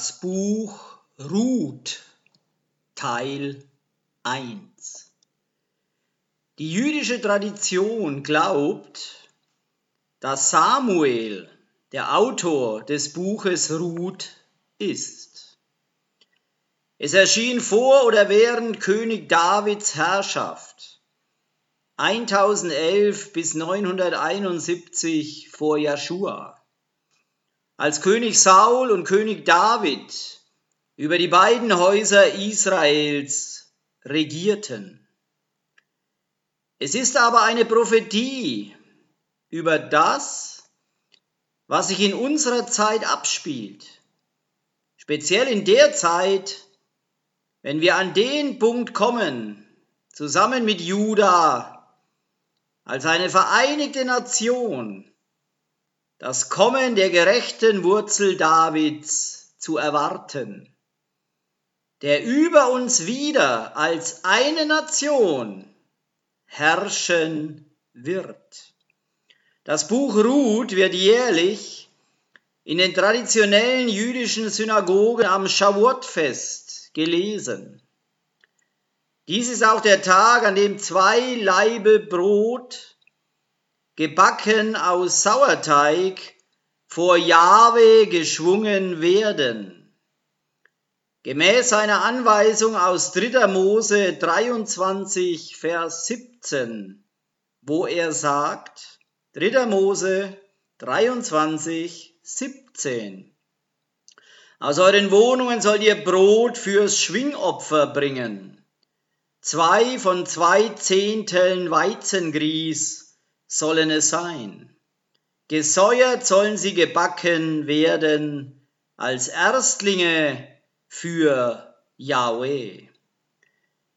Das Buch Ruth Teil 1 Die jüdische Tradition glaubt, dass Samuel der Autor des Buches Ruth ist. Es erschien vor oder während König Davids Herrschaft 1011 bis 971 vor Joshua als König Saul und König David über die beiden Häuser Israels regierten. Es ist aber eine Prophetie über das, was sich in unserer Zeit abspielt, speziell in der Zeit, wenn wir an den Punkt kommen, zusammen mit Juda als eine vereinigte Nation, das Kommen der gerechten Wurzel Davids zu erwarten, der über uns wieder als eine Nation herrschen wird. Das Buch Ruth wird jährlich in den traditionellen jüdischen Synagogen am Shavuot-Fest gelesen. Dies ist auch der Tag, an dem zwei Laibe Brot gebacken aus Sauerteig, vor Jahwe geschwungen werden. Gemäß einer Anweisung aus 3. Mose 23, Vers 17, wo er sagt, 3. Mose 23, 17. Aus euren Wohnungen sollt ihr Brot fürs Schwingopfer bringen. Zwei von zwei Zehnteln Weizengrieß sollen es sein. Gesäuert sollen sie gebacken werden als Erstlinge für Yahweh.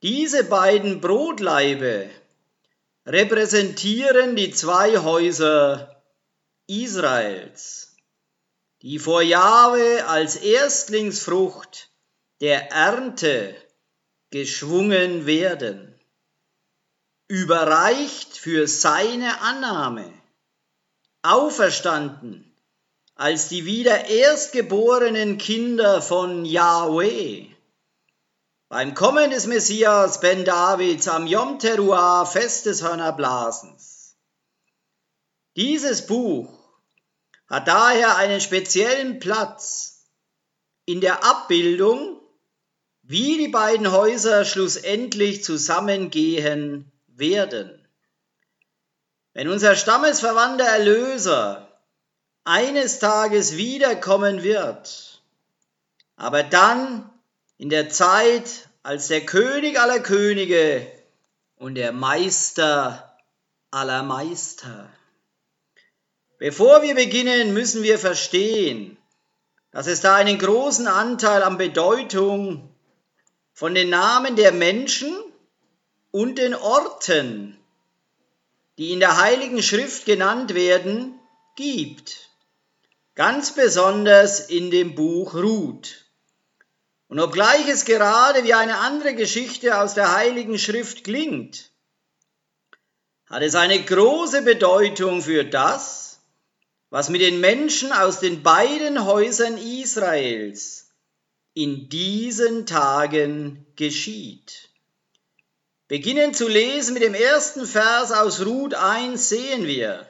Diese beiden Brotlaibe repräsentieren die zwei Häuser Israels, die vor Jahwe als Erstlingsfrucht der Ernte geschwungen werden überreicht für seine Annahme, auferstanden als die wieder erstgeborenen Kinder von Yahweh. Beim Kommen des Messias Ben Davids am Yom Teruah, Fest des Hörnerblasens. Dieses Buch hat daher einen speziellen Platz in der Abbildung, wie die beiden Häuser schlussendlich zusammengehen werden. Wenn unser stammesverwandter Erlöser eines Tages wiederkommen wird, aber dann in der Zeit als der König aller Könige und der Meister aller Meister. Bevor wir beginnen, müssen wir verstehen, dass es da einen großen Anteil an Bedeutung von den Namen der Menschen und den Orten, die in der Heiligen Schrift genannt werden, gibt. Ganz besonders in dem Buch Ruth. Und obgleich es gerade wie eine andere Geschichte aus der Heiligen Schrift klingt, hat es eine große Bedeutung für das, was mit den Menschen aus den beiden Häusern Israels in diesen Tagen geschieht. Beginnen zu lesen mit dem ersten Vers aus Ruth 1 sehen wir,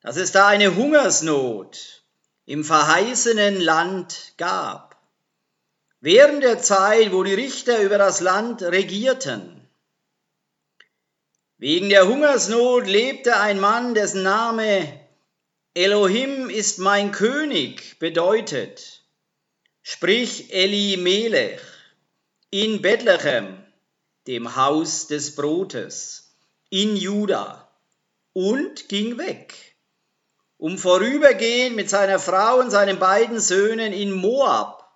dass es da eine Hungersnot im verheißenen Land gab. Während der Zeit, wo die Richter über das Land regierten. Wegen der Hungersnot lebte ein Mann, dessen Name Elohim ist mein König bedeutet, sprich Eli Melech, in Bethlehem dem Haus des Brotes, in Juda, und ging weg, um vorübergehend mit seiner Frau und seinen beiden Söhnen in Moab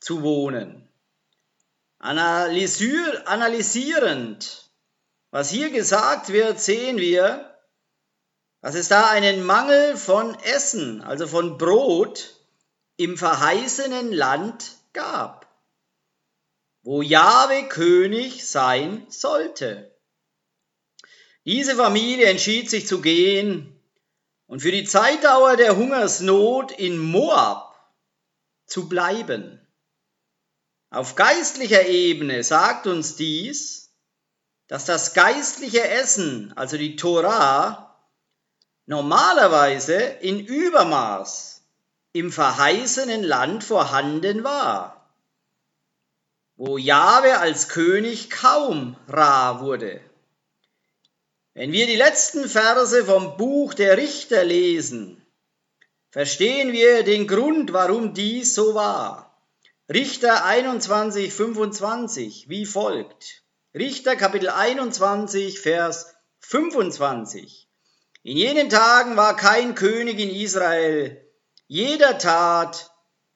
zu wohnen. Analysierend, was hier gesagt wird, sehen wir, dass es da einen Mangel von Essen, also von Brot, im verheißenen Land gab wo Jahwe König sein sollte. Diese Familie entschied sich zu gehen und für die Zeitdauer der Hungersnot in Moab zu bleiben. Auf geistlicher Ebene sagt uns dies, dass das geistliche Essen, also die Torah, normalerweise in Übermaß im verheißenen Land vorhanden war, wo Jahwe als König kaum rar wurde. Wenn wir die letzten Verse vom Buch der Richter lesen, verstehen wir den Grund, warum dies so war. Richter 21, 25, wie folgt. Richter Kapitel 21, Vers 25. In jenen Tagen war kein König in Israel, jeder tat,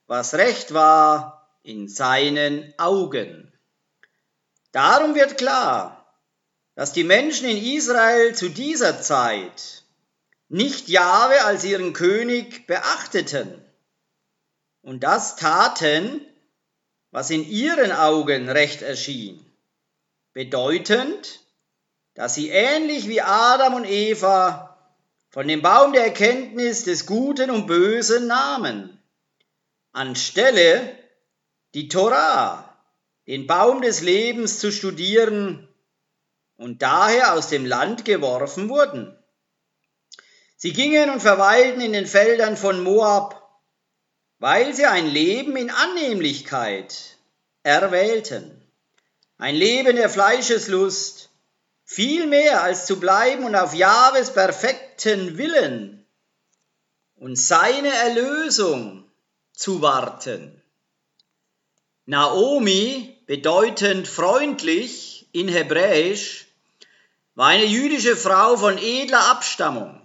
was recht war in seinen Augen. Darum wird klar, dass die Menschen in Israel zu dieser Zeit nicht Jahwe als ihren König beachteten und das taten, was in ihren Augen recht erschien, bedeutend, dass sie ähnlich wie Adam und Eva von dem Baum der Erkenntnis des Guten und Bösen nahmen, anstelle die Torah, den Baum des Lebens zu studieren und daher aus dem Land geworfen wurden. Sie gingen und verweilten in den Feldern von Moab, weil sie ein Leben in Annehmlichkeit erwählten, ein Leben der Fleischeslust, viel mehr als zu bleiben und auf Jahres perfekten Willen und seine Erlösung zu warten. Naomi, bedeutend freundlich in Hebräisch, war eine jüdische Frau von edler Abstammung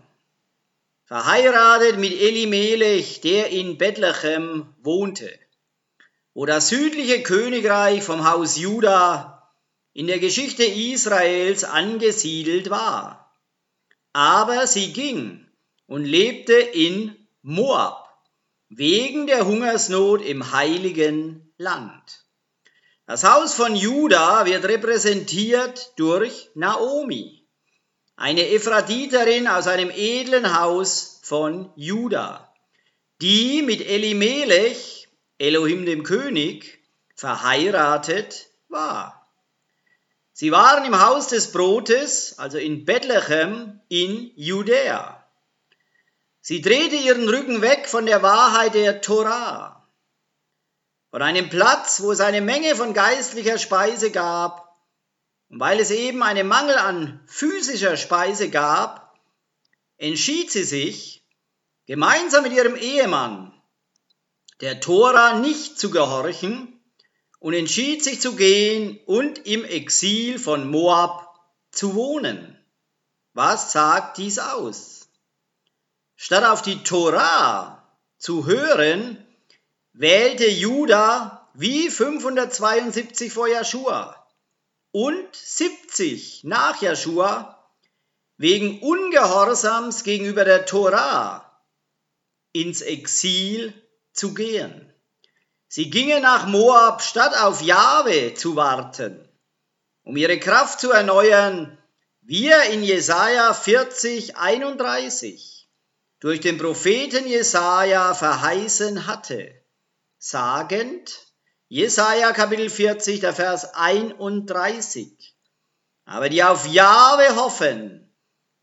verheiratet mit Elimelech, der in Bethlehem wohnte, wo das südliche Königreich vom Haus Juda in der Geschichte Israels angesiedelt war. Aber sie ging und lebte in Moab wegen der Hungersnot im heiligen Land. Das Haus von Juda wird repräsentiert durch Naomi eine Ephratiterin aus einem edlen Haus von Juda, die mit Elimelech, Elohim dem König, verheiratet war. Sie waren im Haus des Brotes, also in Bethlehem in Judäa. Sie drehte ihren Rücken weg von der Wahrheit der Torah, von einem Platz, wo es eine Menge von geistlicher Speise gab, und weil es eben einen Mangel an physischer Speise gab, entschied sie sich, gemeinsam mit ihrem Ehemann der Tora nicht zu gehorchen und entschied sich zu gehen und im Exil von Moab zu wohnen. Was sagt dies aus? Statt auf die Tora zu hören, wählte Judah wie 572 vor Joshua und 70 nach Joshua wegen Ungehorsams gegenüber der Tora ins Exil zu gehen. Sie gingen nach Moab, statt auf Jahwe zu warten, um ihre Kraft zu erneuern, wie er in Jesaja 40, 31 durch den Propheten Jesaja verheißen hatte, sagend, Jesaja Kapitel 40, der Vers 31. Aber die auf Jahwe hoffen,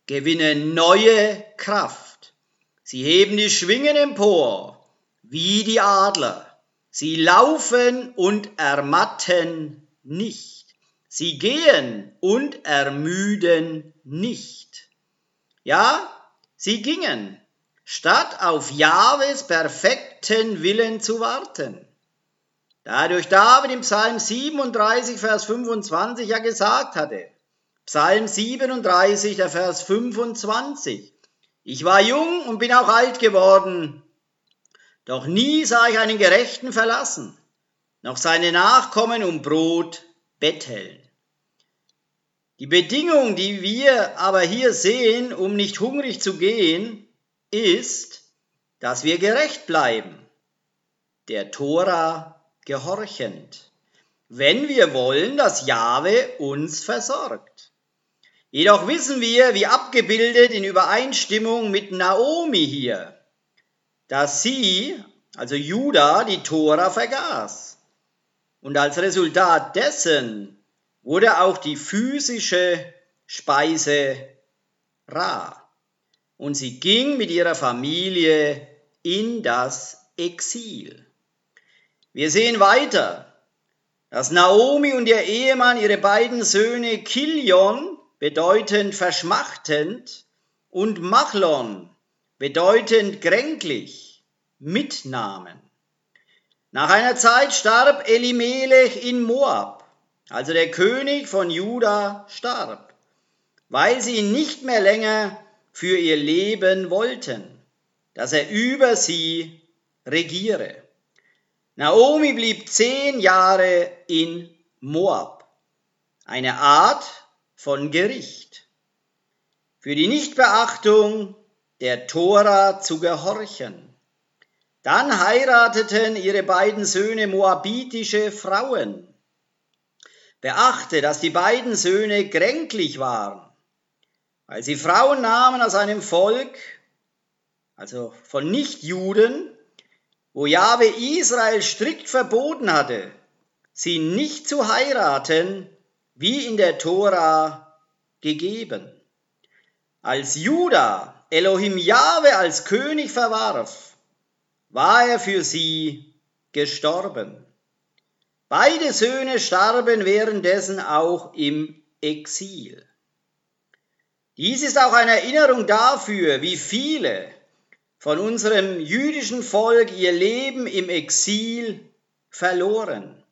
gewinnen neue Kraft. Sie heben die Schwingen empor, wie die Adler. Sie laufen und ermatten nicht. Sie gehen und ermüden nicht. Ja, sie gingen, statt auf Jahwes perfekten Willen zu warten. Dadurch David im Psalm 37, Vers 25 ja gesagt hatte. Psalm 37, der Vers 25. Ich war jung und bin auch alt geworden, doch nie sah ich einen Gerechten verlassen, noch seine Nachkommen um Brot betteln. Die Bedingung, die wir aber hier sehen, um nicht hungrig zu gehen, ist, dass wir gerecht bleiben, der Tora gehorchend, wenn wir wollen, dass Jahwe uns versorgt. Jedoch wissen wir, wie abgebildet in Übereinstimmung mit Naomi hier, dass sie also Juda, die Tora vergaß. Und als Resultat dessen wurde auch die physische Speise rar. Und sie ging mit ihrer Familie in das Exil. Wir sehen weiter, dass Naomi und ihr Ehemann ihre beiden Söhne Kilion, bedeutend verschmachtend, und Machlon, bedeutend kränklich, mitnahmen. Nach einer Zeit starb Elimelech in Moab, also der König von Juda starb, weil sie ihn nicht mehr länger für ihr Leben wollten, dass er über sie regiere. Naomi blieb zehn Jahre in Moab, eine Art von Gericht, für die Nichtbeachtung der Tora zu gehorchen. Dann heirateten ihre beiden Söhne moabitische Frauen. Beachte, dass die beiden Söhne kränklich waren, weil sie Frauen nahmen aus einem Volk, also von Nichtjuden, wo Jahwe Israel strikt verboten hatte, sie nicht zu heiraten, wie in der Tora gegeben. Als Juda Elohim Jahwe als König verwarf, war er für sie gestorben. Beide Söhne starben währenddessen auch im Exil. Dies ist auch eine Erinnerung dafür, wie viele von unserem jüdischen Volk ihr Leben im Exil verloren.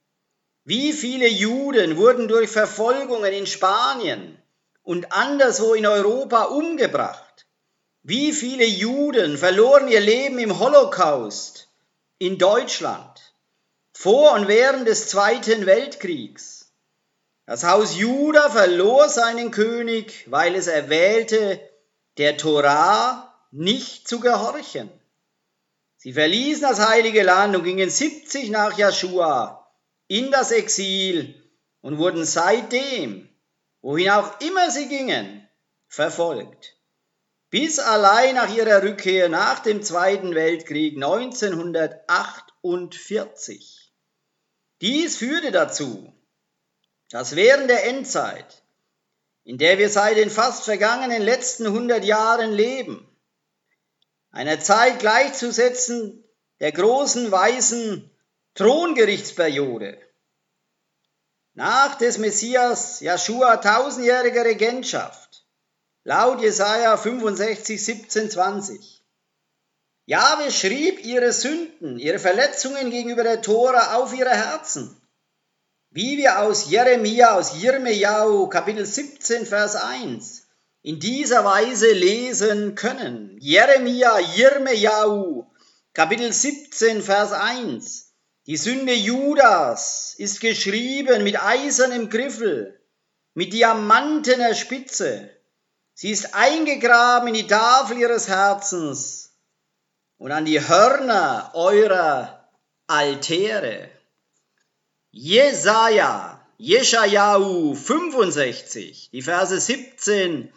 Wie viele Juden wurden durch Verfolgungen in Spanien und anderswo in Europa umgebracht? Wie viele Juden verloren ihr Leben im Holocaust in Deutschland vor und während des Zweiten Weltkriegs? Das Haus Juda verlor seinen König, weil es erwählte, der Torah nicht zu gehorchen. Sie verließen das heilige Land und gingen 70 nach Joshua in das Exil und wurden seitdem, wohin auch immer sie gingen, verfolgt. Bis allein nach ihrer Rückkehr nach dem Zweiten Weltkrieg 1948. Dies führte dazu, dass während der Endzeit, in der wir seit den fast vergangenen letzten 100 Jahren leben, einer Zeit gleichzusetzen der großen weißen Throngerichtsperiode. Nach des Messias Joshua tausendjähriger Regentschaft, laut Jesaja 65, 17, 20. Jahwe schrieb ihre Sünden, ihre Verletzungen gegenüber der Tora auf ihre Herzen. Wie wir aus Jeremia, aus Jirmejau, Kapitel 17, Vers 1 in dieser Weise lesen können. Jeremia, Jirmejau, Kapitel 17, Vers 1. Die Sünde Judas ist geschrieben mit eisernem Griffel, mit diamantener Spitze. Sie ist eingegraben in die Tafel ihres Herzens und an die Hörner eurer Altäre. Jesaja, Jeschajau 65, die Verse 17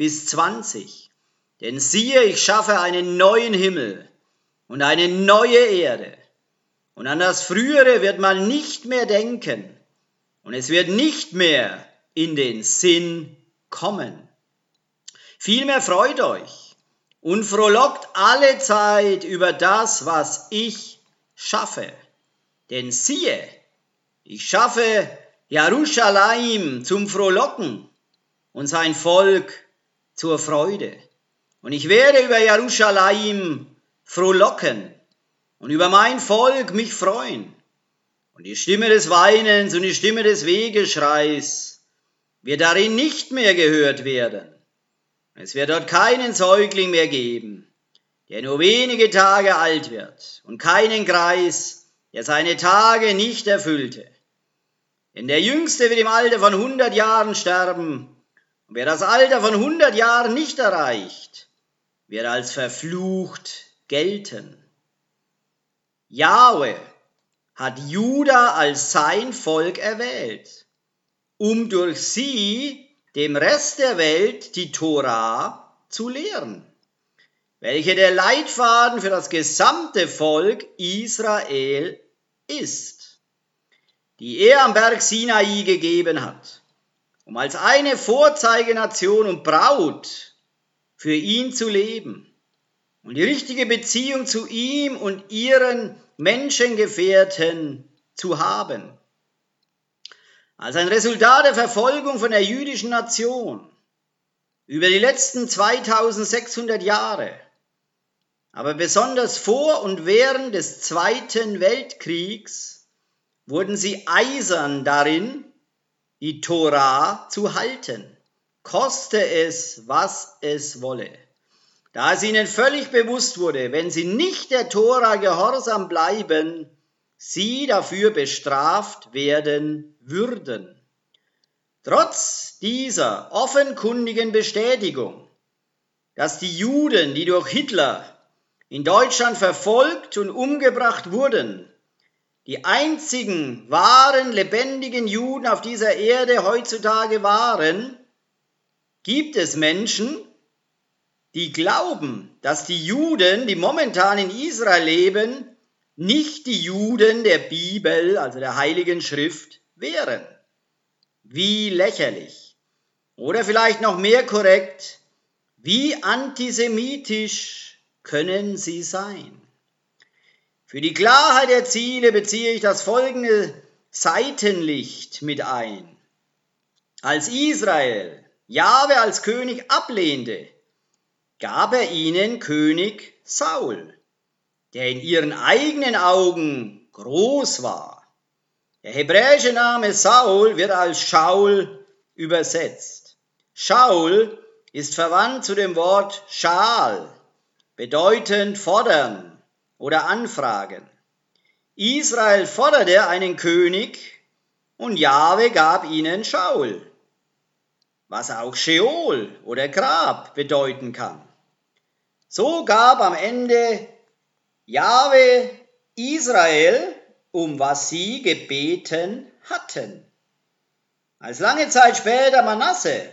bis 20. Denn siehe, ich schaffe einen neuen Himmel und eine neue Erde. Und an das Frühere wird man nicht mehr denken. Und es wird nicht mehr in den Sinn kommen. Vielmehr freut euch und frohlockt alle Zeit über das, was ich schaffe. Denn siehe, ich schaffe Jerusalem zum Frohlocken und sein Volk zur Freude. Und ich werde über Jerusalem frohlocken und über mein Volk mich freuen. Und die Stimme des Weinens und die Stimme des Wegeschreis wird darin nicht mehr gehört werden. Es wird dort keinen Säugling mehr geben, der nur wenige Tage alt wird, und keinen Kreis, der seine Tage nicht erfüllte. Denn der Jüngste wird im Alter von hundert Jahren sterben, und wer das Alter von 100 Jahren nicht erreicht, wird als verflucht gelten. Jahwe hat Juda als sein Volk erwählt, um durch sie dem Rest der Welt die Tora zu lehren. welche der Leitfaden für das gesamte Volk Israel ist, die er am Berg Sinai gegeben hat, um als eine Vorzeigenation und Braut für ihn zu leben und die richtige Beziehung zu ihm und ihren Menschengefährten zu haben. Als ein Resultat der Verfolgung von der jüdischen Nation über die letzten 2600 Jahre, aber besonders vor und während des Zweiten Weltkriegs wurden sie eisern darin, die Tora zu halten, koste es, was es wolle da es ihnen völlig bewusst wurde, wenn sie nicht der Tora gehorsam bleiben, sie dafür bestraft werden würden. Trotz dieser offenkundigen Bestätigung, dass die Juden, die durch Hitler in Deutschland verfolgt und umgebracht wurden, die einzigen wahren, lebendigen Juden auf dieser Erde heutzutage waren, gibt es Menschen, die glauben, dass die Juden, die momentan in Israel leben, nicht die Juden der Bibel, also der Heiligen Schrift, wären. Wie lächerlich. Oder vielleicht noch mehr korrekt, wie antisemitisch können sie sein? Für die Klarheit der Ziele beziehe ich das folgende Seitenlicht mit ein. Als Israel Jahwe als König ablehnte, gab er ihnen König Saul, der in ihren eigenen Augen groß war. Der hebräische Name Saul wird als Shaul übersetzt. Shaul ist verwandt zu dem Wort Schal, bedeutend fordern oder anfragen. Israel forderte einen König und Jahwe gab ihnen Shaul, was auch Sheol oder Grab bedeuten kann. So gab am Ende Jahwe Israel, um was sie gebeten hatten. Als lange Zeit später Manasse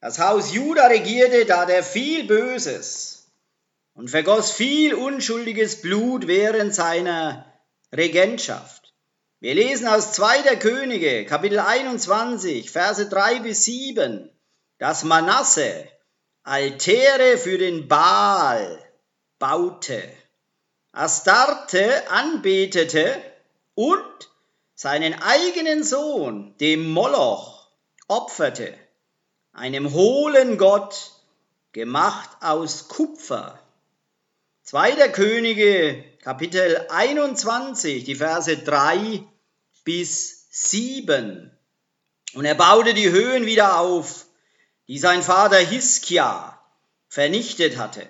das Haus Juda regierte, tat er viel Böses und vergoss viel unschuldiges Blut während seiner Regentschaft. Wir lesen aus 2. Könige, Kapitel 21, Verse 3 bis 7, dass Manasse Altäre für den Baal baute, Astarte anbetete und seinen eigenen Sohn dem Moloch opferte, einem hohlen Gott, gemacht aus Kupfer. Zweiter Könige, Kapitel 21, die Verse 3 bis 7. Und er baute die Höhen wieder auf die sein Vater Hiskia vernichtet hatte.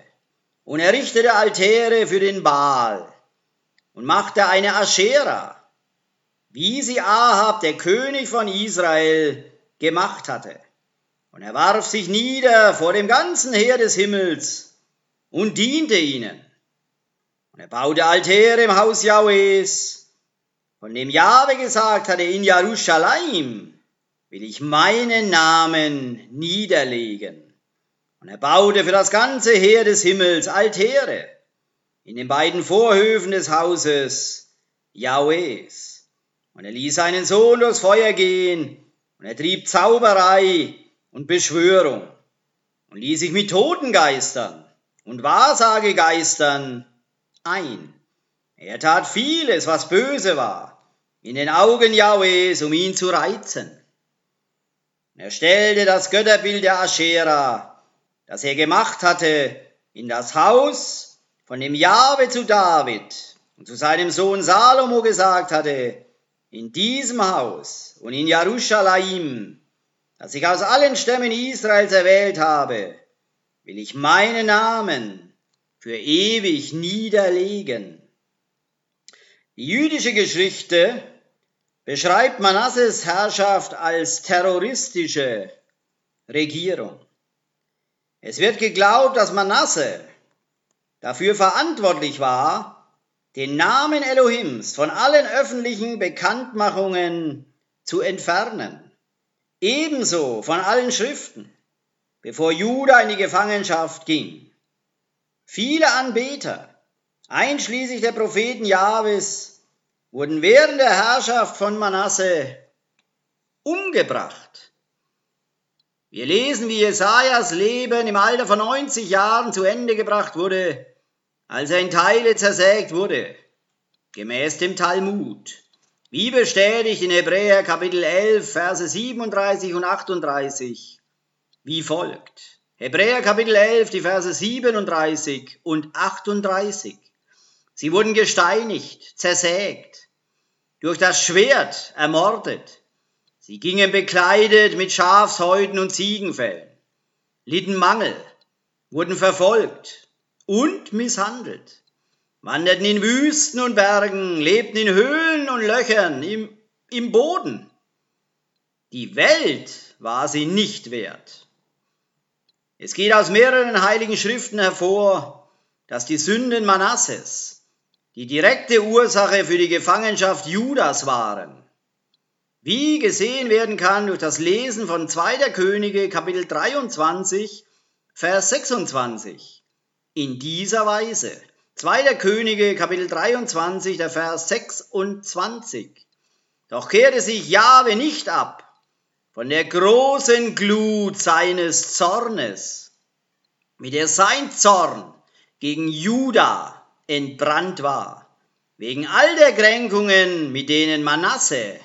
Und er richtete Altäre für den Baal und machte eine Aschera, wie sie Ahab, der König von Israel, gemacht hatte. Und er warf sich nieder vor dem ganzen Heer des Himmels und diente ihnen. Und er baute Altäre im Haus Jahwes, von dem Jahwe gesagt hatte in Jerusalem, will ich meinen Namen niederlegen. Und er baute für das ganze Heer des Himmels Altäre in den beiden Vorhöfen des Hauses Jahwes. Und er ließ seinen Sohn durchs Feuer gehen und er trieb Zauberei und Beschwörung und ließ sich mit Totengeistern und Wahrsagegeistern ein. Er tat vieles, was böse war, in den Augen Jahwes, um ihn zu reizen. Er stellte das Götterbild der Aschera, das er gemacht hatte, in das Haus, von dem Jahwe zu David und zu seinem Sohn Salomo gesagt hatte, in diesem Haus und in Jerusalem, das ich aus allen Stämmen Israels erwählt habe, will ich meinen Namen für ewig niederlegen. Die jüdische Geschichte beschreibt Manasses Herrschaft als terroristische Regierung. Es wird geglaubt, dass Manasse dafür verantwortlich war, den Namen Elohims von allen öffentlichen Bekanntmachungen zu entfernen, ebenso von allen Schriften, bevor Juda in die Gefangenschaft ging. Viele Anbeter, einschließlich der Propheten Jahwes, wurden während der Herrschaft von Manasse umgebracht. Wir lesen, wie Jesajas Leben im Alter von 90 Jahren zu Ende gebracht wurde, als er in Teile zersägt wurde, gemäß dem Talmud. Wie bestätigt in Hebräer Kapitel 11, Verse 37 und 38, wie folgt. Hebräer Kapitel 11, die Verse 37 und 38. Sie wurden gesteinigt, zersägt, durch das Schwert ermordet. Sie gingen bekleidet mit Schafshäuten und Ziegenfällen, litten Mangel, wurden verfolgt und misshandelt, wanderten in Wüsten und Bergen, lebten in Höhlen und Löchern im, im Boden. Die Welt war sie nicht wert es geht aus mehreren heiligen Schriften hervor, dass die Sünden Manasses die direkte Ursache für die Gefangenschaft Judas waren. Wie gesehen werden kann durch das Lesen von 2. Könige Kapitel 23, Vers 26. In dieser Weise. 2. Könige Kapitel 23, der Vers 26. Doch kehrte sich Jahwe nicht ab von der großen Glut seines Zornes, mit der sein Zorn gegen Juda entbrannt war, wegen all der Kränkungen, mit denen Manasse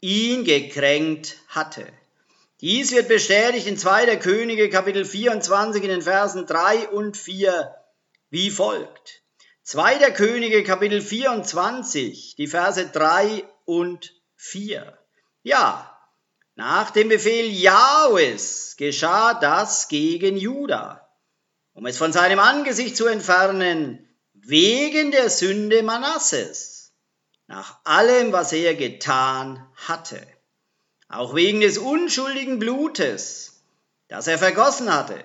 ihn gekränkt hatte. Dies wird bestätigt in 2. Könige Kapitel 24 in den Versen 3 und 4 wie folgt. 2. Könige Kapitel 24, die Verse 3 und 4. Ja, nach dem Befehl Jahwes geschah das gegen Juda, um es von seinem Angesicht zu entfernen, wegen der Sünde Manasses, nach allem, was er getan hatte, auch wegen des unschuldigen Blutes, das er vergossen hatte,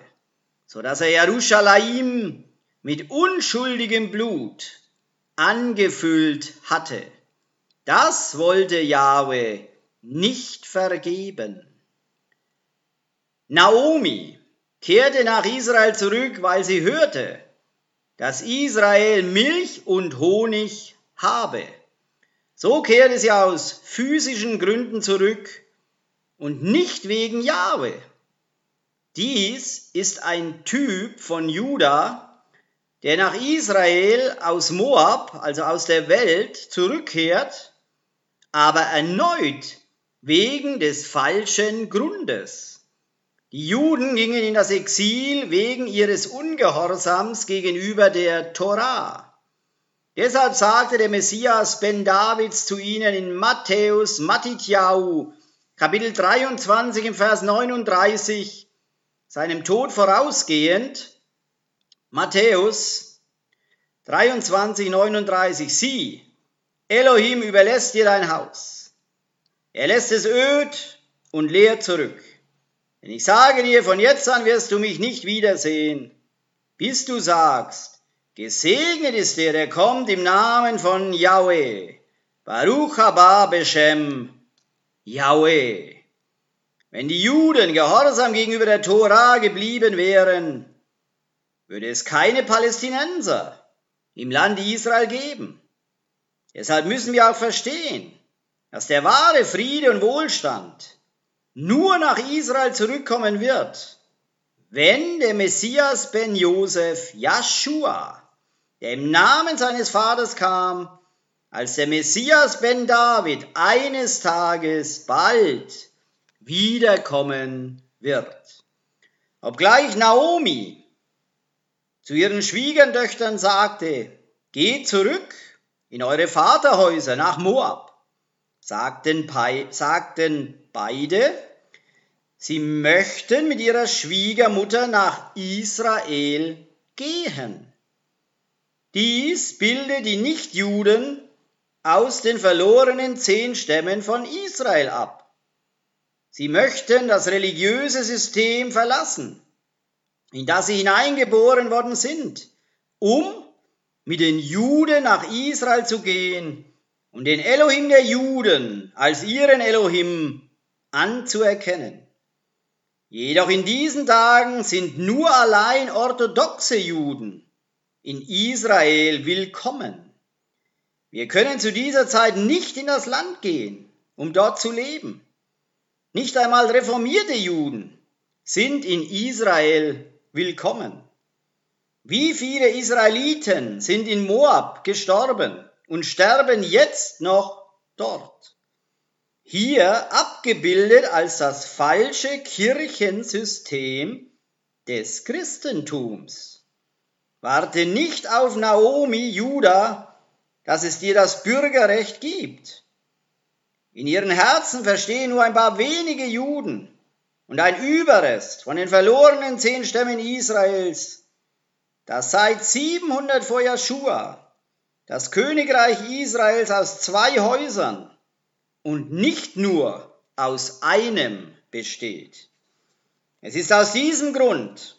so dass er Jerusalem mit unschuldigem Blut angefüllt hatte. Das wollte Jahwe nicht vergeben. Naomi kehrte nach Israel zurück, weil sie hörte, dass Israel Milch und Honig habe. So kehrte sie aus physischen Gründen zurück und nicht wegen Jahwe. Dies ist ein Typ von Juda, der nach Israel aus Moab, also aus der Welt, zurückkehrt, aber erneut wegen des falschen Grundes. Die Juden gingen in das Exil wegen ihres Ungehorsams gegenüber der Torah. Deshalb sagte der Messias Ben Davids zu ihnen in Matthäus Matityahu, Kapitel 23 im Vers 39, seinem Tod vorausgehend, Matthäus 23, 39, sieh, Elohim überlässt dir dein Haus er lässt es öd und leer zurück. Denn ich sage dir, von jetzt an wirst du mich nicht wiedersehen, bis du sagst, gesegnet ist der, der kommt im Namen von Yahweh. Baruch haba Beshem, Yahweh. Wenn die Juden gehorsam gegenüber der Tora geblieben wären, würde es keine Palästinenser im Land Israel geben. Deshalb müssen wir auch verstehen, dass der wahre Friede und Wohlstand nur nach Israel zurückkommen wird, wenn der Messias ben Josef, Joshua, der im Namen seines Vaters kam, als der Messias ben David eines Tages bald wiederkommen wird. Obgleich Naomi zu ihren Schwiegertöchtern sagte, geht zurück in eure Vaterhäuser nach Moab sagten, sagten beide, sie möchten mit ihrer Schwiegermutter nach Israel gehen. Dies bildet die Nichtjuden aus den verlorenen zehn Stämmen von Israel ab. Sie möchten das religiöse System verlassen, in das sie hineingeboren worden sind, um mit den Juden nach Israel zu gehen und den Elohim der Juden als ihren Elohim anzuerkennen. Jedoch in diesen Tagen sind nur allein orthodoxe Juden in Israel willkommen. Wir können zu dieser Zeit nicht in das Land gehen, um dort zu leben. Nicht einmal reformierte Juden sind in Israel willkommen. Wie viele Israeliten sind in Moab gestorben und sterben jetzt noch dort? Hier abgebildet als das falsche Kirchensystem des Christentums. Warte nicht auf Naomi, Judah, dass es dir das Bürgerrecht gibt. In ihren Herzen verstehen nur ein paar wenige Juden und ein Überrest von den verlorenen zehn Stämmen Israels, dass seit 700 vor Joshua das Königreich Israels aus zwei Häusern und nicht nur aus einem besteht. Es ist aus diesem Grund,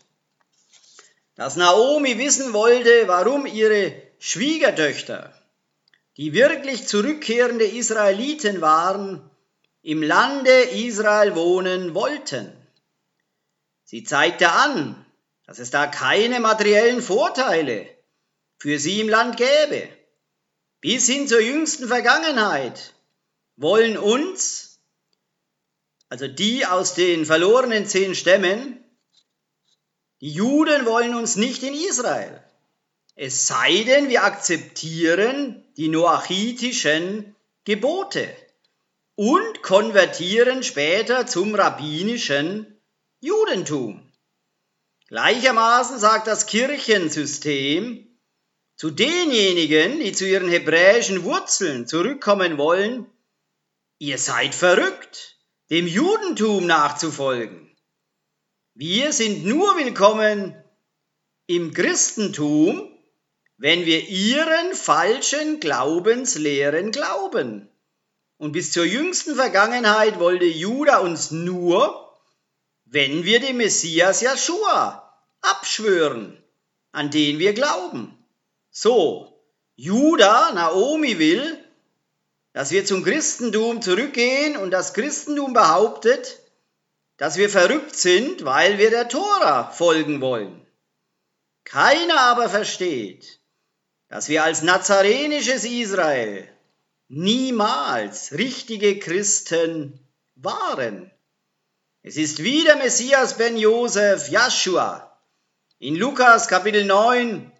dass Naomi wissen wollte, warum ihre Schwiegertöchter die wirklich zurückkehrende Israeliten waren, im Lande Israel wohnen wollten. Sie zeigte an, dass es da keine materiellen Vorteile für sie im Land gäbe. Bis hin zur jüngsten Vergangenheit wollen uns, also die aus den verlorenen zehn Stämmen, die Juden wollen uns nicht in Israel. Es sei denn, wir akzeptieren die noachitischen Gebote und konvertieren später zum rabbinischen Judentum. Gleichermaßen sagt das Kirchensystem zu denjenigen, die zu ihren hebräischen Wurzeln zurückkommen wollen, ihr seid verrückt, dem Judentum nachzufolgen. Wir sind nur willkommen im Christentum, wenn wir ihren falschen Glaubenslehren glauben. Und bis zur jüngsten Vergangenheit wollte Juda uns nur, wenn wir dem Messias Joshua abschwören, an den wir glauben. So, Juda, Naomi will, dass wir zum Christentum zurückgehen und das Christentum behauptet, dass wir verrückt sind, weil wir der Tora folgen wollen. Keiner aber versteht, dass wir als nazarenisches Israel niemals richtige Christen waren. Es ist wie der Messias ben Josef, Joshua, in Lukas Kapitel 9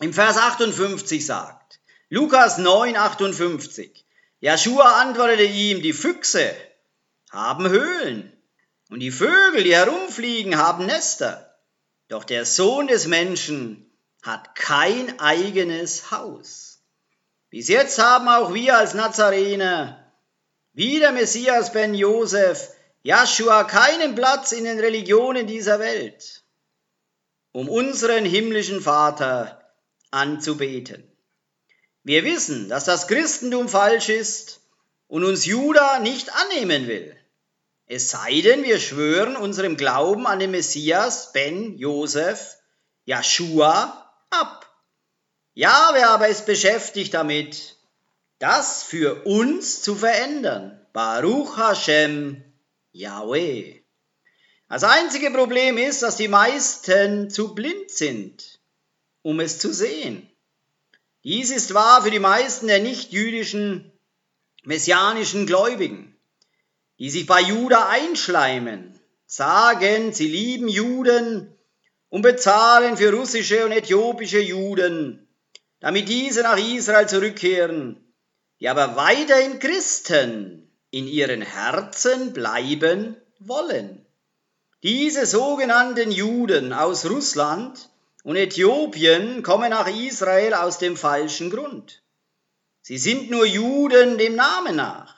im Vers 58 sagt. Lukas 9, 58. Joshua antwortete ihm, die Füchse haben Höhlen und die Vögel, die herumfliegen, haben Nester. Doch der Sohn des Menschen hat kein eigenes Haus. Bis jetzt haben auch wir als Nazarener, wie der Messias ben Josef, Joshua keinen Platz in den Religionen dieser Welt, um unseren himmlischen Vater anzubeten. Wir wissen, dass das Christentum falsch ist und uns Juda nicht annehmen will. Es sei denn, wir schwören unserem Glauben an den Messias ben Josef, Joshua ab. Jahwe aber ist beschäftigt damit, das für uns zu verändern. Baruch Hashem Yahweh. Das einzige Problem ist, dass die meisten zu blind sind, um es zu sehen. Dies ist wahr für die meisten der nicht-jüdischen messianischen Gläubigen, die sich bei Juda einschleimen, sagen, sie lieben Juden, und bezahlen für russische und äthiopische Juden, damit diese nach Israel zurückkehren, die aber weiterhin Christen in ihren Herzen bleiben wollen. Diese sogenannten Juden aus Russland und Äthiopien kommen nach Israel aus dem falschen Grund. Sie sind nur Juden dem Namen nach,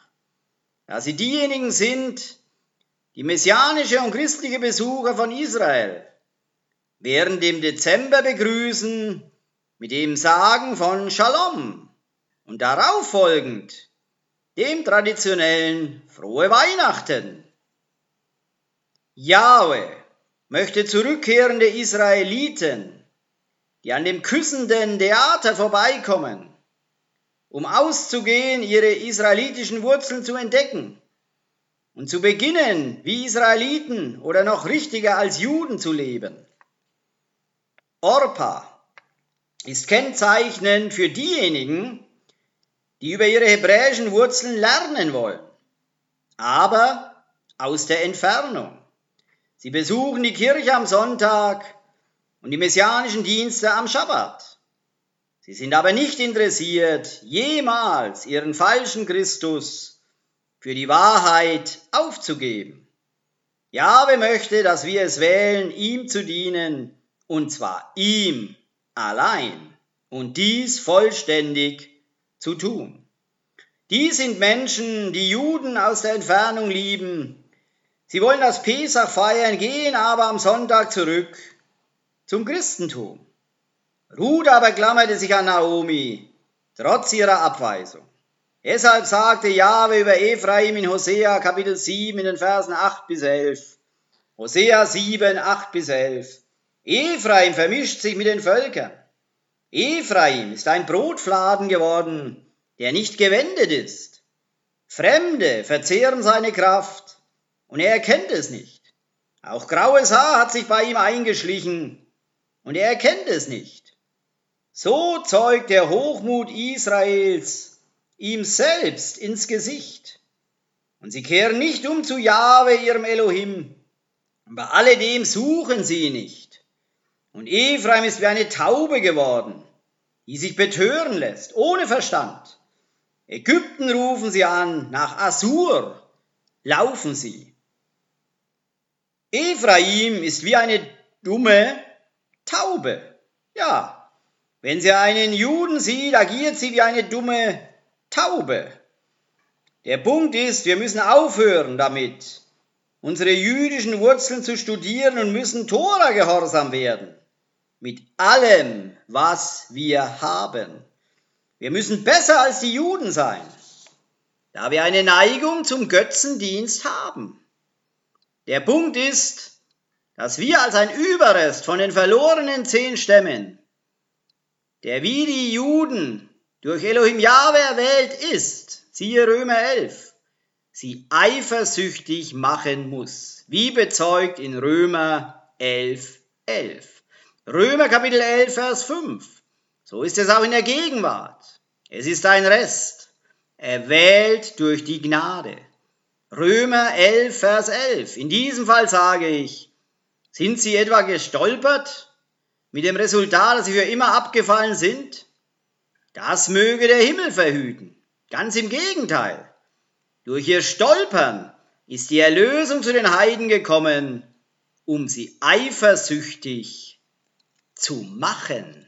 da sie diejenigen sind, die messianische und christliche Besucher von Israel während dem Dezember begrüßen mit dem Sagen von Shalom und darauf folgend dem traditionellen Frohe Weihnachten. Jahwe möchte zurückkehrende Israeliten, die an dem küssenden Theater vorbeikommen, um auszugehen, ihre israelitischen Wurzeln zu entdecken und zu beginnen, wie Israeliten oder noch richtiger als Juden zu leben. Orpa, ist kennzeichnend für diejenigen, die über ihre hebräischen Wurzeln lernen wollen, aber aus der Entfernung. Sie besuchen die Kirche am Sonntag und die messianischen Dienste am Schabbat. Sie sind aber nicht interessiert, jemals ihren falschen Christus für die Wahrheit aufzugeben. Jahwe möchte, dass wir es wählen, ihm zu dienen, und zwar ihm allein, und dies vollständig zu tun. Die sind Menschen, die Juden aus der Entfernung lieben. Sie wollen das Pesach feiern, gehen aber am Sonntag zurück zum Christentum. Ruth aber klammerte sich an Naomi, trotz ihrer Abweisung. Deshalb sagte Jahwe über Ephraim in Hosea Kapitel 7 in den Versen 8 bis 11. Hosea 7, 8 bis 11. Ephraim vermischt sich mit den Völkern. Ephraim ist ein Brotfladen geworden, der nicht gewendet ist. Fremde verzehren seine Kraft und er erkennt es nicht. Auch graues Haar hat sich bei ihm eingeschlichen und er erkennt es nicht. So zeugt der Hochmut Israels ihm selbst ins Gesicht. Und sie kehren nicht um zu Jahwe, ihrem Elohim. Und bei alledem suchen sie nicht. Und Ephraim ist wie eine Taube geworden, die sich betören lässt, ohne Verstand. Ägypten rufen sie an, nach Assur laufen sie. Ephraim ist wie eine dumme Taube. Ja, wenn sie einen Juden sieht, agiert sie wie eine dumme Taube. Der Punkt ist, wir müssen aufhören damit, unsere jüdischen Wurzeln zu studieren und müssen Tora gehorsam werden. Mit allem, was wir haben. Wir müssen besser als die Juden sein, da wir eine Neigung zum Götzendienst haben. Der Punkt ist, dass wir als ein Überrest von den verlorenen zehn Stämmen, der wie die Juden durch Elohim Jahwe erwählt ist, siehe Römer 11, sie eifersüchtig machen muss, wie bezeugt in Römer 11, 11. Römer Kapitel 11, Vers 5. So ist es auch in der Gegenwart. Es ist ein Rest, erwählt durch die Gnade. Römer 11, Vers 11. In diesem Fall sage ich, sind sie etwa gestolpert mit dem Resultat, dass sie für immer abgefallen sind? Das möge der Himmel verhüten. Ganz im Gegenteil. Durch ihr Stolpern ist die Erlösung zu den Heiden gekommen, um sie eifersüchtig zu machen.